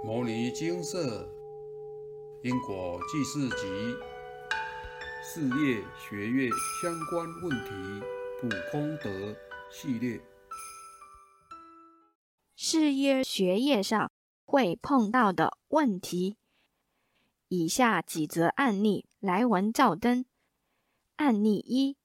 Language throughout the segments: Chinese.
《摩尼金色因果记事集》事业学业相关问题普功德系列。事业学业上会碰到的问题，以下几则案例来文照灯。案例一：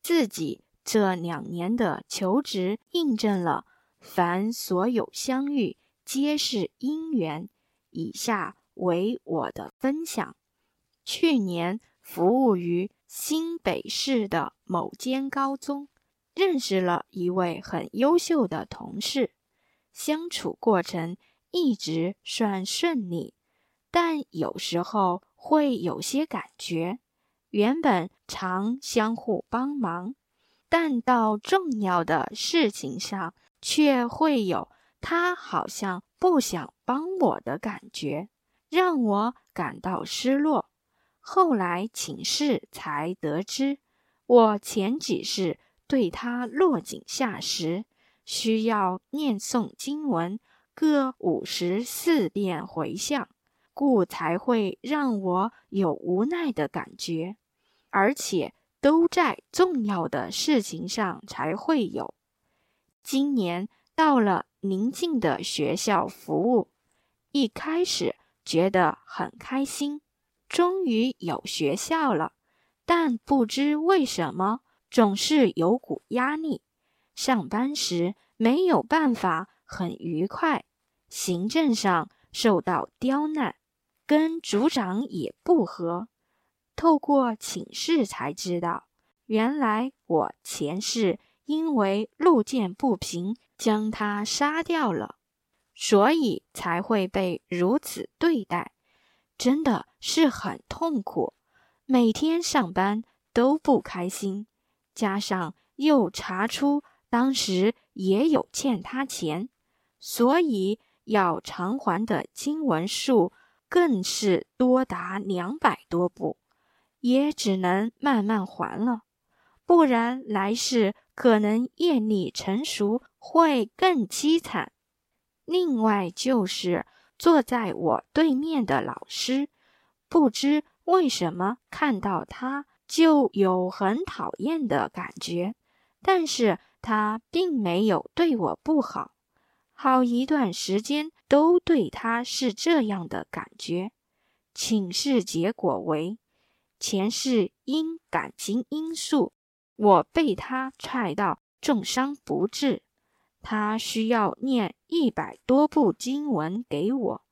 自己这两年的求职印证了，凡所有相遇。皆是因缘。以下为我的分享：去年服务于新北市的某间高中，认识了一位很优秀的同事，相处过程一直算顺利，但有时候会有些感觉。原本常相互帮忙，但到重要的事情上却会有。他好像不想帮我的感觉，让我感到失落。后来请示才得知，我前几世对他落井下石，需要念诵经文各五十四遍回向，故才会让我有无奈的感觉，而且都在重要的事情上才会有。今年到了。宁静的学校服务，一开始觉得很开心，终于有学校了。但不知为什么，总是有股压力。上班时没有办法很愉快，行政上受到刁难，跟组长也不和。透过请示才知道，原来我前世因为路见不平。将他杀掉了，所以才会被如此对待，真的是很痛苦。每天上班都不开心，加上又查出当时也有欠他钱，所以要偿还的经文数更是多达两百多部，也只能慢慢还了，不然来世可能业力成熟。会更凄惨。另外就是坐在我对面的老师，不知为什么看到他就有很讨厌的感觉，但是他并没有对我不好，好一段时间都对他是这样的感觉。请示结果为：前世因感情因素，我被他踹到重伤不治。他需要念一百多部经文给我，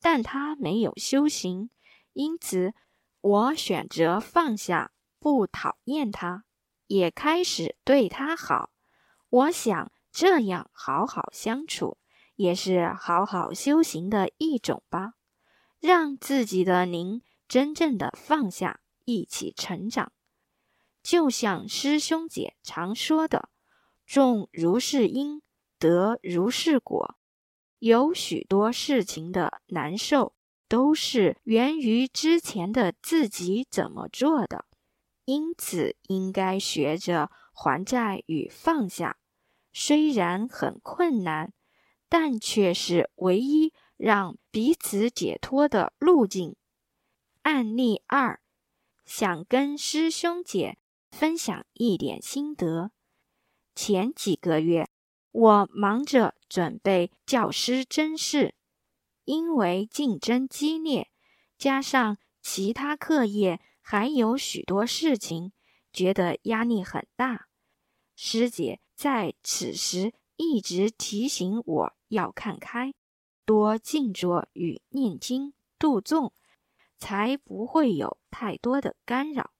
但他没有修行，因此我选择放下，不讨厌他，也开始对他好。我想这样好好相处，也是好好修行的一种吧，让自己的灵真正的放下，一起成长。就像师兄姐常说的：“种如是因。”得如是果，有许多事情的难受，都是源于之前的自己怎么做的。因此，应该学着还债与放下。虽然很困难，但却是唯一让彼此解脱的路径。案例二，想跟师兄姐分享一点心得。前几个月。我忙着准备教师甄试，因为竞争激烈，加上其他课业还有许多事情，觉得压力很大。师姐在此时一直提醒我要看开，多静坐与念经度众，才不会有太多的干扰。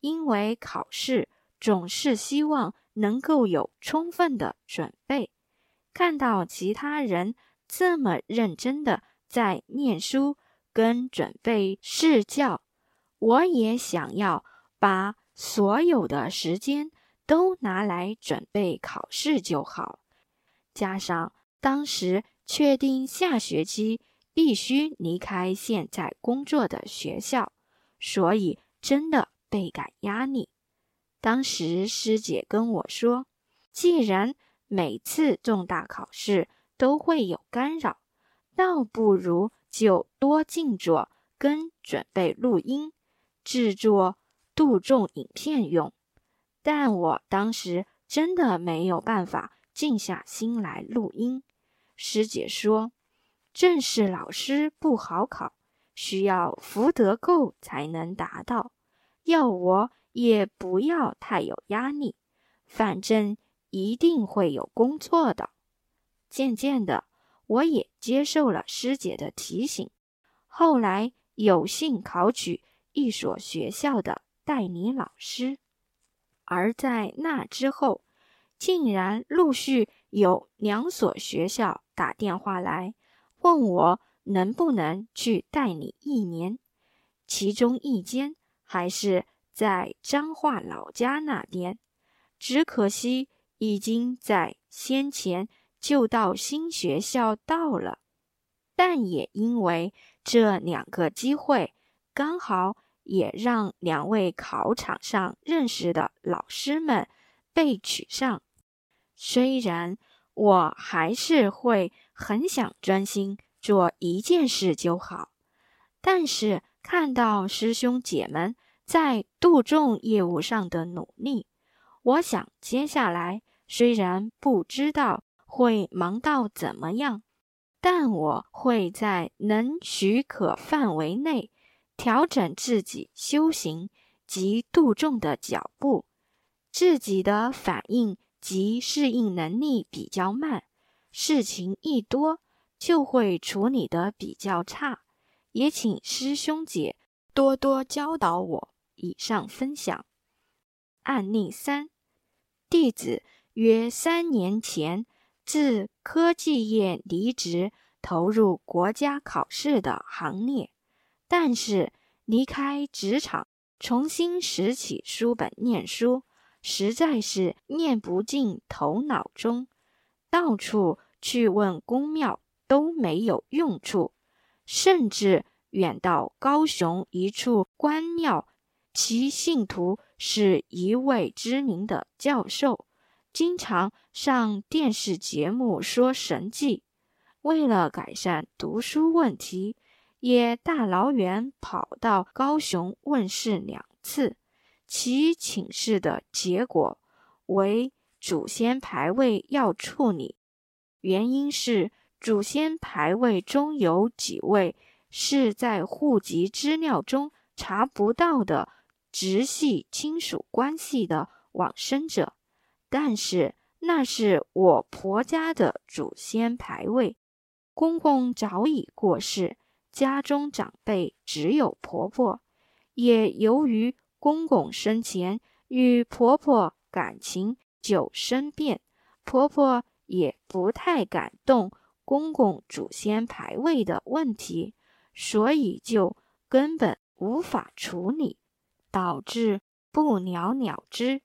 因为考试总是希望。能够有充分的准备，看到其他人这么认真的在念书跟准备试教，我也想要把所有的时间都拿来准备考试就好。加上当时确定下学期必须离开现在工作的学校，所以真的倍感压力。当时师姐跟我说：“既然每次重大考试都会有干扰，倒不如就多静坐跟准备录音、制作杜仲影片用。但我当时真的没有办法静下心来录音。师姐说，正式老师不好考，需要福德够才能达到。要我也不要太有压力，反正一定会有工作的。渐渐的，我也接受了师姐的提醒，后来有幸考取一所学校的代理老师。而在那之后，竟然陆续有两所学校打电话来问我能不能去代理一年，其中一间还是在彰化老家那边，只可惜已经在先前就到新学校到了，但也因为这两个机会刚好也让两位考场上认识的老师们被取上。虽然我还是会很想专心做一件事就好，但是看到师兄姐们在杜仲业务上的努力，我想接下来虽然不知道会忙到怎么样，但我会在能许可范围内调整自己修行及杜仲的脚步，自己的反应。及适应能力比较慢，事情一多就会处理的比较差，也请师兄姐多多教导我。以上分享案例三：弟子约三年前自科技业离职，投入国家考试的行列，但是离开职场，重新拾起书本念书。实在是念不进头脑中，到处去问公庙都没有用处，甚至远到高雄一处官庙，其信徒是一位知名的教授，经常上电视节目说神迹。为了改善读书问题，也大老远跑到高雄问事两次。其请示的结果为祖先牌位要处理，原因是祖先牌位中有几位是在户籍资料中查不到的直系亲属关系的往生者，但是那是我婆家的祖先牌位，公公早已过世，家中长辈只有婆婆，也由于。公公生前与婆婆感情久生变，婆婆也不太敢动公公祖先牌位的问题，所以就根本无法处理，导致不了了之。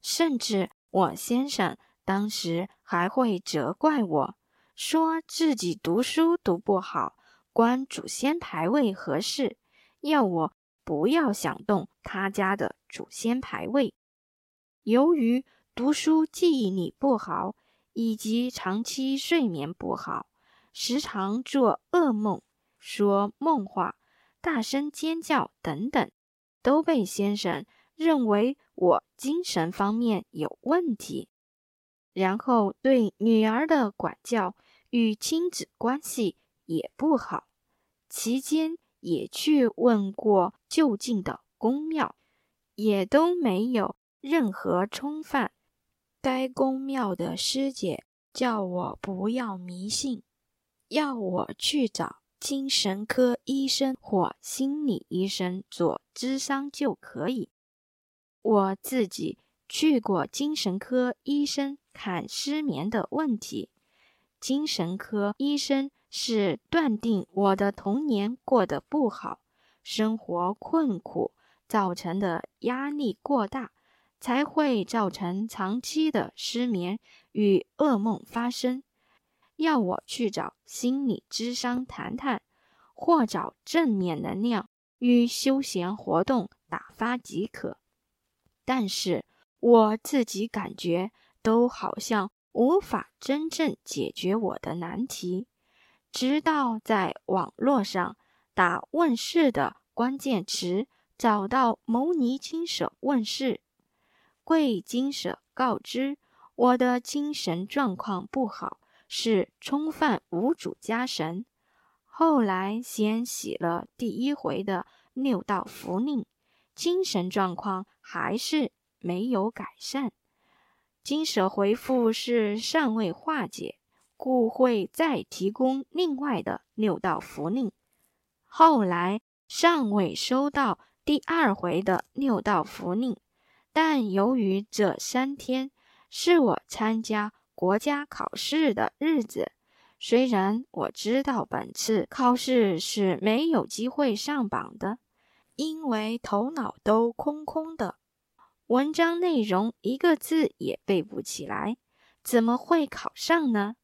甚至我先生当时还会责怪我，说自己读书读不好，关祖先牌位何事，要我。不要想动他家的祖先牌位。由于读书记忆力不好，以及长期睡眠不好，时常做噩梦、说梦话、大声尖叫等等，都被先生认为我精神方面有问题。然后对女儿的管教与亲子关系也不好，期间。也去问过就近的公庙，也都没有任何冲犯。该公庙的师姐叫我不要迷信，要我去找精神科医生或心理医生做咨商就可以。我自己去过精神科医生看失眠的问题，精神科医生。是断定我的童年过得不好，生活困苦造成的压力过大，才会造成长期的失眠与噩梦发生。要我去找心理咨商谈谈，或找正面能量与休闲活动打发即可。但是我自己感觉都好像无法真正解决我的难题。直到在网络上打“问世”的关键词，找到牟尼金舍问世。贵金舍告知我的精神状况不好，是冲犯无主家神。后来先洗了第一回的六道符令，精神状况还是没有改善。金舍回复是尚未化解，故会再提供另外的六道符令。后来尚未收到第二回的六道符令，但由于这三天是我参加国家考试的日子。虽然我知道本次考试是没有机会上榜的，因为头脑都空空的，文章内容一个字也背不起来，怎么会考上呢？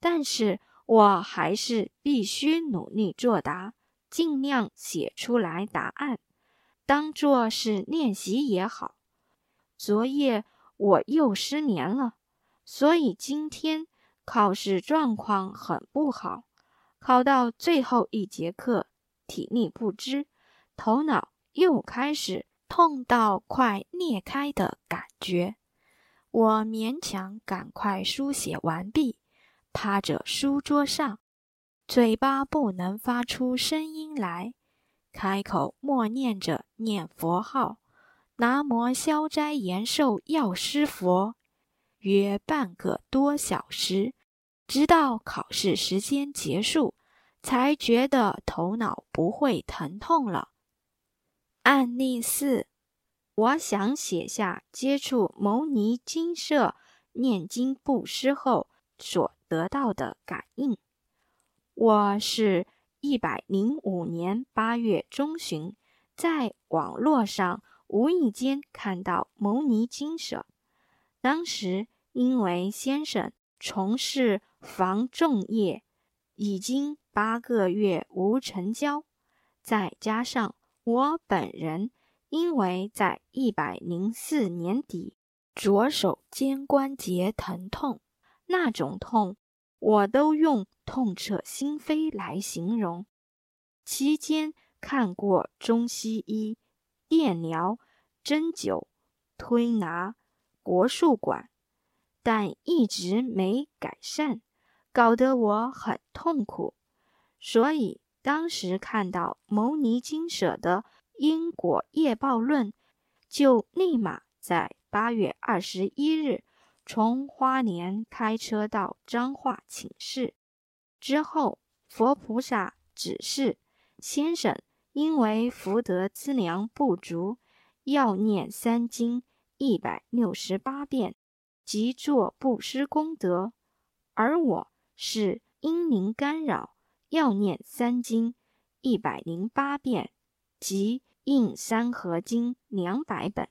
但是我还是必须努力作答，尽量写出来答案，当做是练习也好。昨夜我又失眠了，所以今天。考试状况很不好，考到最后一节课，体力不支，头脑又开始痛到快裂开的感觉。我勉强赶快书写完毕，趴着书桌上，嘴巴不能发出声音来，开口默念着念佛号：“南无消灾延寿药师佛。”约半个多小时，直到考试时间结束，才觉得头脑不会疼痛了。案例四，我想写下接触牟尼金舍念经布施后所得到的感应。我是一百零五年八月中旬，在网络上无意间看到牟尼金舍，当时。因为先生从事防重业，已经八个月无成交，再加上我本人因为在一百零四年底左手肩关节疼痛，那种痛我都用痛彻心扉来形容。期间看过中西医、电疗、针灸、推拿、国术馆。但一直没改善，搞得我很痛苦。所以当时看到牟尼金舍的因果业报论，就立马在八月二十一日从花莲开车到彰化请示。之后佛菩萨指示先生，因为福德资粮不足，要念三经一百六十八遍。即做布施功德，而我是因灵干扰，要念三经一百零八遍，即印三合经两百本。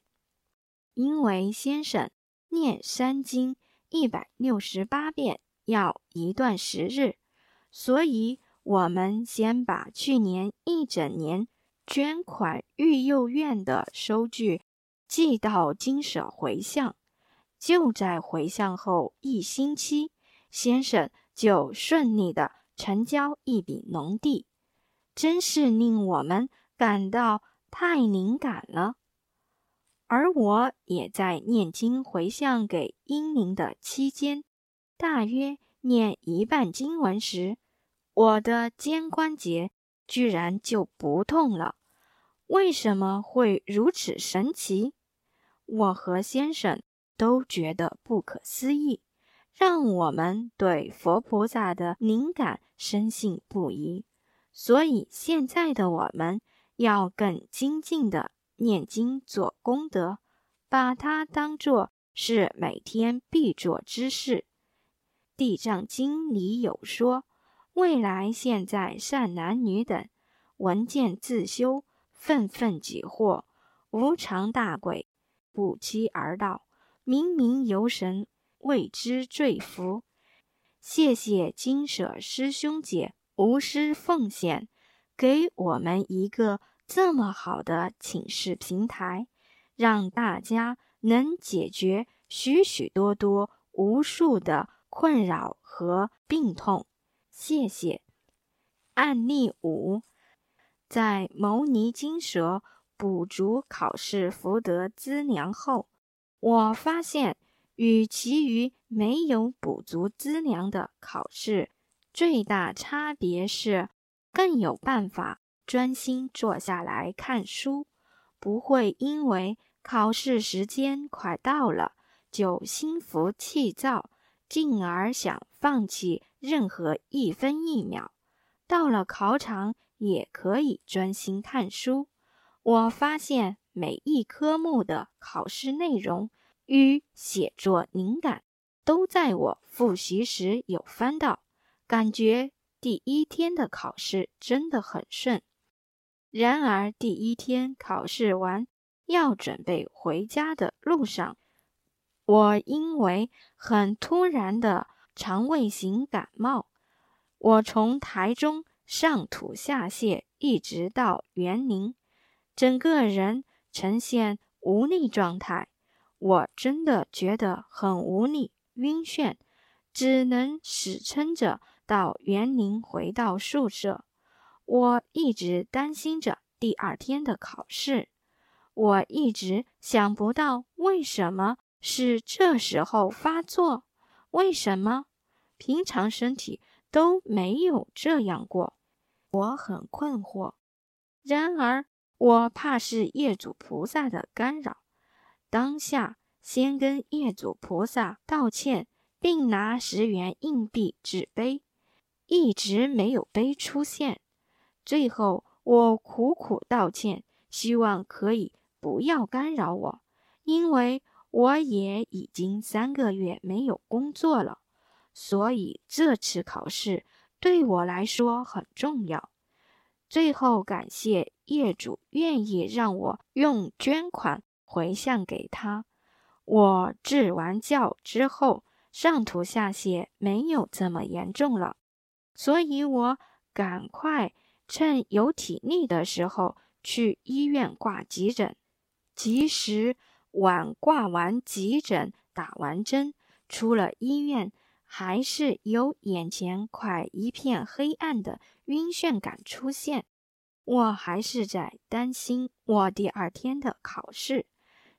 因为先生念三经一百六十八遍要一段时日，所以我们先把去年一整年捐款育幼院的收据寄到金舍回向。就在回向后一星期，先生就顺利的成交一笔农地，真是令我们感到太灵感了。而我也在念经回向给英灵的期间，大约念一半经文时，我的肩关节居然就不痛了。为什么会如此神奇？我和先生。都觉得不可思议，让我们对佛菩萨的灵感深信不疑。所以现在的我们要更精进的念经做功德，把它当作是每天必做之事。地藏经里有说：未来现在善男女等闻见自修，愤愤解惑，无常大鬼不期而到。明明游神为之坠服，谢谢金舍师兄姐无私奉献，给我们一个这么好的请示平台，让大家能解决许许多多无数的困扰和病痛。谢谢。案例五，在牟尼金蛇补足考试福德资粮后，我发现与其余没有补足资粮的考试，最大差别是更有办法专心坐下来看书，不会因为考试时间快到了就心浮气躁。进而想放弃任何一分一秒，到了考场也可以专心看书。我发现每一科目的考试内容与写作灵感都在我复习时有翻到，感觉第一天的考试真的很顺。然而第一天考试完，要准备回家的路上。我因为很突然的肠胃型感冒，我从台中上吐下泻，一直到园林，整个人呈现无力状态。我真的觉得很无力、晕眩，只能死撑着到园林回到宿舍。我一直担心着第二天的考试，我一直想不到为什么。是这时候发作？为什么平常身体都没有这样过？我很困惑。然而，我怕是业主菩萨的干扰，当下先跟业主菩萨道歉，并拿十元硬币纸杯，一直没有杯出现。最后，我苦苦道歉，希望可以不要干扰我，因为。我也已经三个月没有工作了，所以这次考试对我来说很重要。最后感谢业主愿意让我用捐款回向给他。我治完教之后，上吐下泻没有这么严重了，所以我赶快趁有体力的时候去医院挂急诊，及时。晚挂完急诊，打完针，出了医院，还是有眼前快一片黑暗的晕眩感出现。我还是在担心我第二天的考试，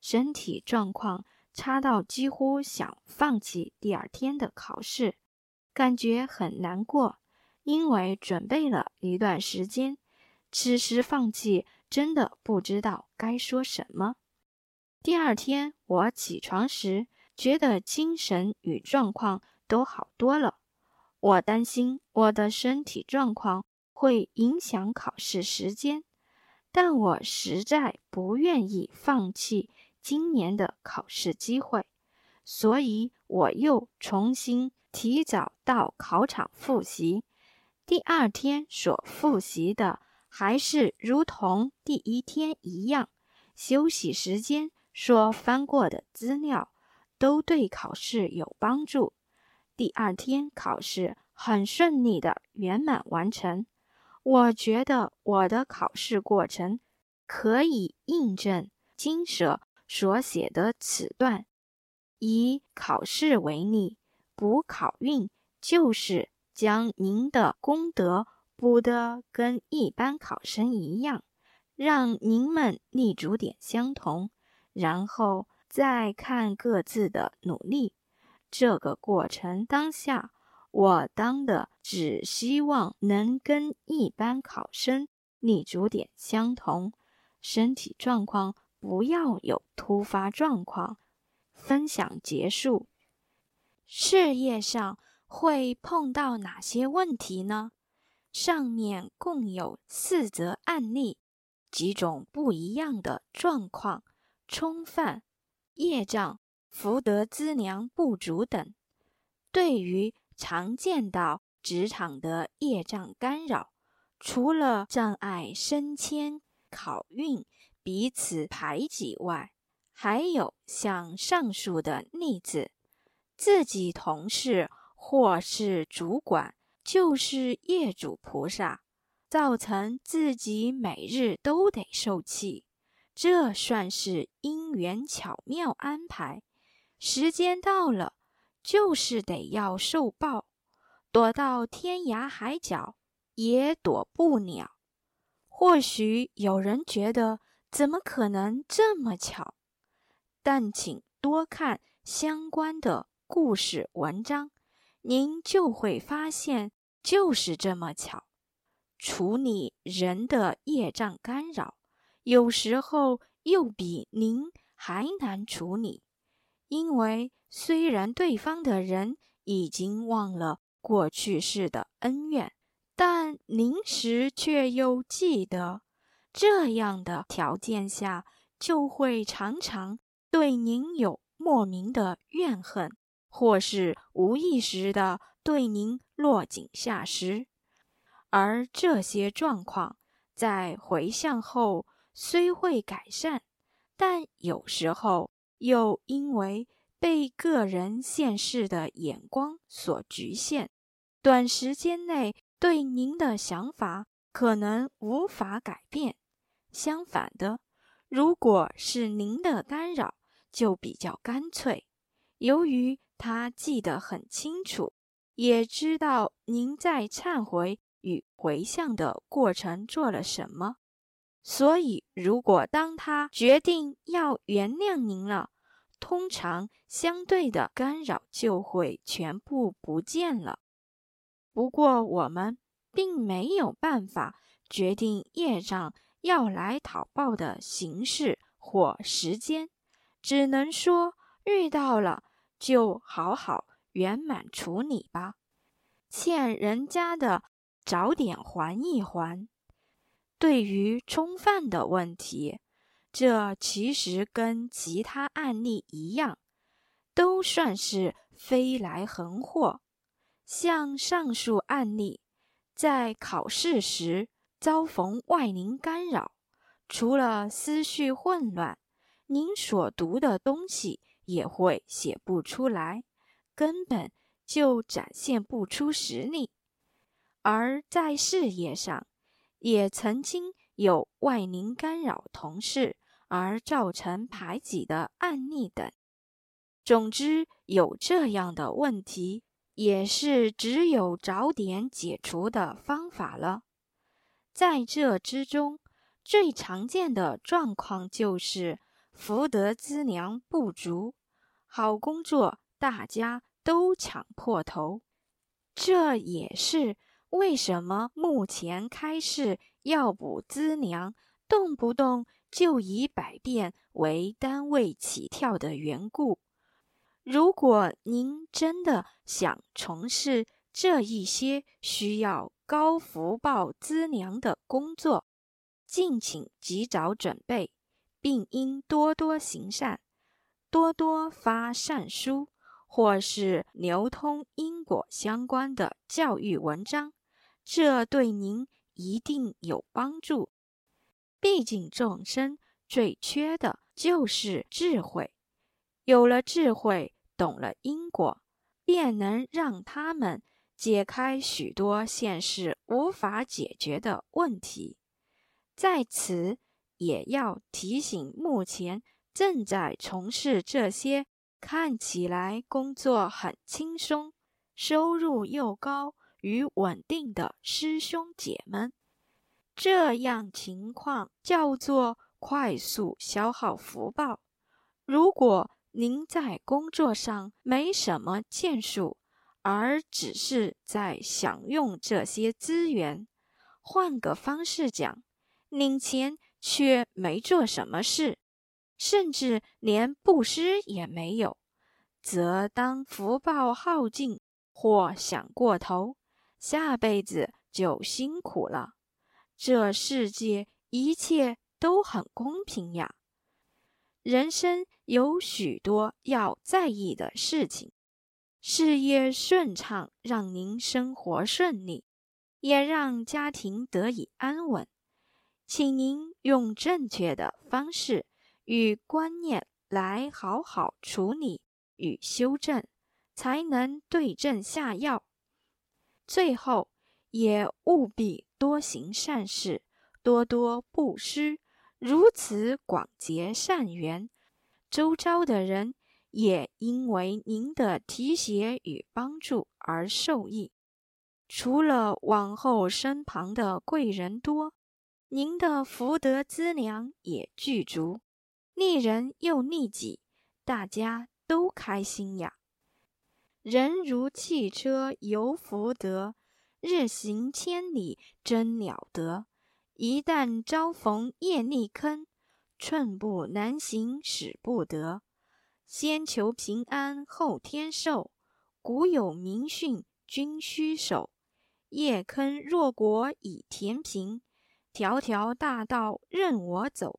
身体状况差到几乎想放弃第二天的考试，感觉很难过，因为准备了一段时间，此时放弃真的不知道该说什么。第二天我起床时，觉得精神与状况都好多了。我担心我的身体状况会影响考试时间，但我实在不愿意放弃今年的考试机会，所以我又重新提早到考场复习。第二天所复习的还是如同第一天一样，休息时间。说翻过的资料都对考试有帮助。第二天考试很顺利的圆满完成。我觉得我的考试过程可以印证金舍所写的此段：以考试为例，补考运就是将您的功德补得跟一般考生一样，让您们立足点相同。然后再看各自的努力。这个过程当下，我当的只希望能跟一般考生立足点相同，身体状况不要有突发状况。分享结束。事业上会碰到哪些问题呢？上面共有四则案例，几种不一样的状况。冲犯、业障、福德资粮不足等，对于常见到职场的业障干扰，除了障碍升迁、考运、彼此排挤外，还有像上述的例子：自己同事或是主管就是业主菩萨，造成自己每日都得受气。这算是因缘巧妙安排，时间到了，就是得要受报，躲到天涯海角，也躲不了。或许有人觉得，怎么可能这么巧？但请多看相关的故事文章，您就会发现，就是这么巧。处理人的业障干扰，有时候又比您还难处理，因为虽然对方的人已经忘了过去世的恩怨，但临时却又记得，这样的条件下，就会常常。对您有莫名的怨恨，或是无意识的对您落井下石，而这些状况在回向后虽会改善，但有时候又因为被个人现世的眼光所局限，短时间内对您的想法可能无法改变。相反的，如果是您的干扰，就比较干脆，由于他记得很清楚，也知道您在忏悔与回向的过程做了什么，所以如果当他决定要原谅您了，通常相对的干扰就会全部不见了。不过我们并没有办法决定业障要来讨报的形式或时间。只能说遇到了就好好圆满处理吧，欠人家的早点还一还。对于冲犯的问题，这其实跟其他案例一样，都算是飞来横祸。像上述案例，在考试时遭逢外灵干扰，除了思绪混乱。您所读的东西也会写不出来，根本就展现不出实力。而在事业上，也曾经有外邻干扰同事而造成排挤的案例等。总之，有这样的问题，也是只有早点解除的方法了。在这之中，最常见的状况就是。福德资粮不足，好工作大家都抢破头，这也是为什么目前开市要补资粮，动不动就以百变为单位起跳的缘故。如果您真的想从事这一些需要高福报资粮的工作，敬请及早准备。并应多多行善，多多发善书，或是流通因果相关的教育文章，这对您一定有帮助。毕竟众生最缺的就是智慧，有了智慧，懂了因果，便能让他们解开许多现世无法解决的问题。在此。也要提醒，目前正在从事这些看起来工作很轻松、收入又高与稳定的师兄姐们，这样情况叫做快速消耗福报。如果您在工作上没什么建树，而只是在享用这些资源，换个方式讲，领钱。却没做什么事，甚至连布施也没有，则当福报耗尽或想过头，下辈子就辛苦了。这世界一切都很公平呀。人生有许多要在意的事情，事业顺畅，让您生活顺利，也让家庭得以安稳。请您用正确的方式与观念来好好处理与修正，才能对症下药。最后，也务必多行善事，多多布施，如此广结善缘，周遭的人也因为您的提携与帮助而受益。除了往后身旁的贵人多，您的福德资粮也具足，利人又利己，大家都开心呀。人如汽车有福德，日行千里真了得。一旦遭逢业力坑，寸步难行使不得。先求平安后天寿，古有明训君须守。业坑若果已填平，条条大道任我走。